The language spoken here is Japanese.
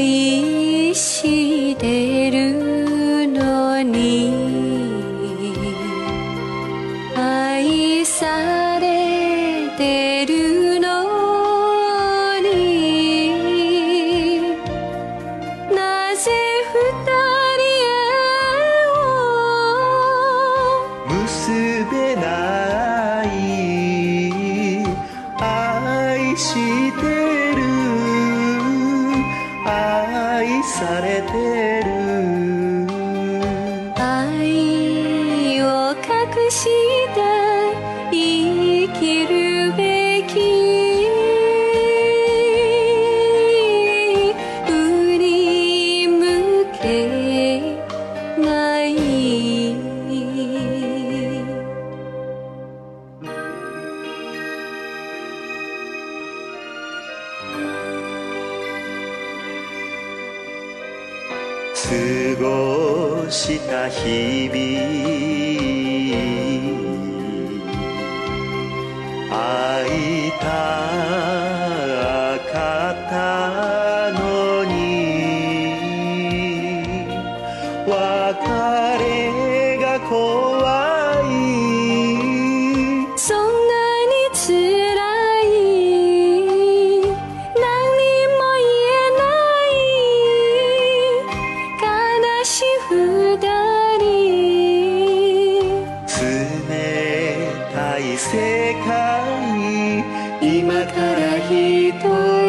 愛してるのに。愛されてるのに。なぜ二人へを結べない愛されてる。愛を隠して生きる過ごした日々。会いたかったのに別れが怖い世界今から一人